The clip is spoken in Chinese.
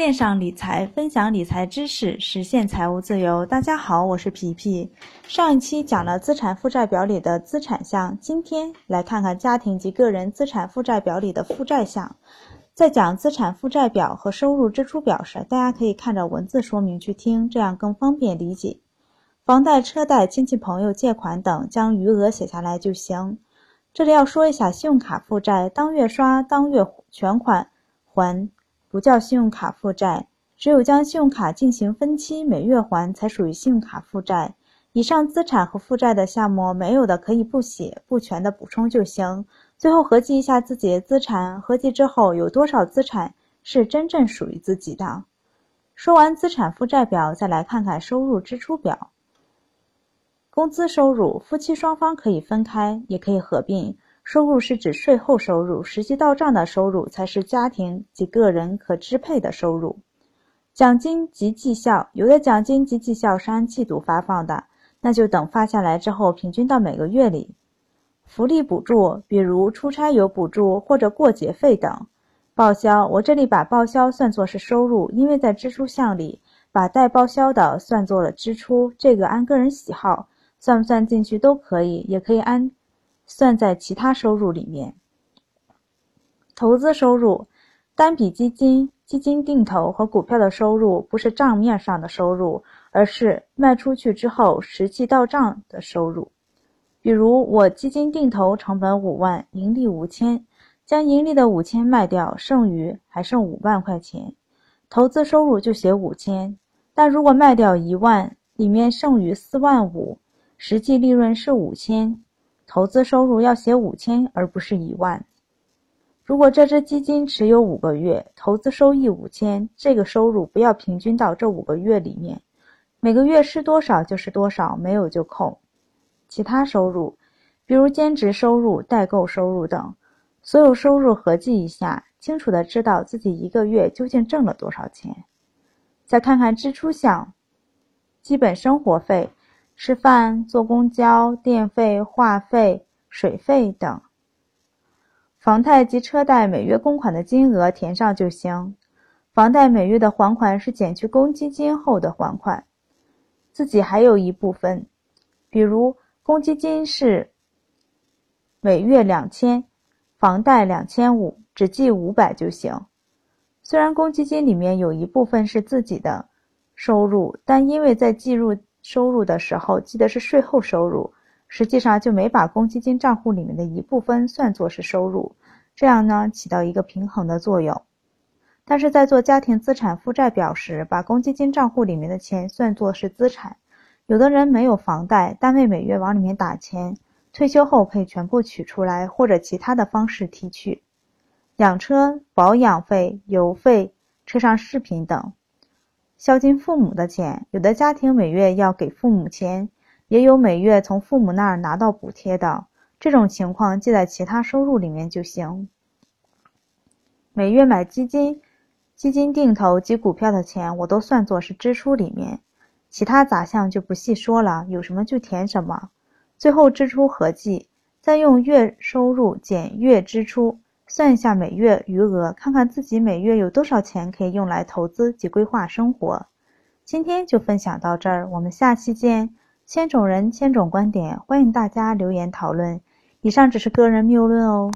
线上理财，分享理财知识，实现财务自由。大家好，我是皮皮。上一期讲了资产负债表里的资产项，今天来看看家庭及个人资产负债表里的负债项。在讲资产负债表和收入支出表时，大家可以看着文字说明去听，这样更方便理解。房贷、车贷、亲戚朋友借款等，将余额写下来就行。这里要说一下信用卡负债，当月刷，当月全款还。不叫信用卡负债，只有将信用卡进行分期，每月还才属于信用卡负债。以上资产和负债的项目没有的可以不写，不全的补充就行。最后合计一下自己的资产，合计之后有多少资产是真正属于自己的。说完资产负债表，再来看看收入支出表。工资收入，夫妻双方可以分开，也可以合并。收入是指税后收入，实际到账的收入才是家庭及个人可支配的收入。奖金及绩效，有的奖金及绩效是按季度发放的，那就等发下来之后平均到每个月里。福利补助，比如出差有补助或者过节费等。报销，我这里把报销算作是收入，因为在支出项里把带报销的算作了支出，这个按个人喜好算不算进去都可以，也可以按。算在其他收入里面。投资收入，单笔基金、基金定投和股票的收入不是账面上的收入，而是卖出去之后实际到账的收入。比如我基金定投成本五万，盈利五千，将盈利的五千卖掉，剩余还剩五万块钱，投资收入就写五千。但如果卖掉一万，里面剩余四万五，实际利润是五千。投资收入要写五千，而不是一万。如果这只基金持有五个月，投资收益五千，这个收入不要平均到这五个月里面，每个月是多少就是多少，没有就扣。其他收入，比如兼职收入、代购收入等，所有收入合计一下，清楚的知道自己一个月究竟挣了多少钱。再看看支出项，基本生活费。吃饭、坐公交、电费、话费、水费等。房贷及车贷每月公款的金额填上就行。房贷每月的还款是减去公积金后的还款。自己还有一部分，比如公积金是每月两千，房贷两千五，只记五百就行。虽然公积金里面有一部分是自己的收入，但因为在计入。收入的时候记得是税后收入，实际上就没把公积金账户里面的一部分算作是收入，这样呢起到一个平衡的作用。但是在做家庭资产负债表时，把公积金账户里面的钱算作是资产。有的人没有房贷，单位每月往里面打钱，退休后可以全部取出来，或者其他的方式提取。养车保养费、油费、车上饰品等。孝敬父母的钱，有的家庭每月要给父母钱，也有每月从父母那儿拿到补贴的。这种情况记在其他收入里面就行。每月买基金、基金定投及股票的钱，我都算作是支出里面。其他杂项就不细说了，有什么就填什么。最后支出合计，再用月收入减月支出。算一下每月余额，看看自己每月有多少钱可以用来投资及规划生活。今天就分享到这儿，我们下期见。千种人，千种观点，欢迎大家留言讨论。以上只是个人谬论哦。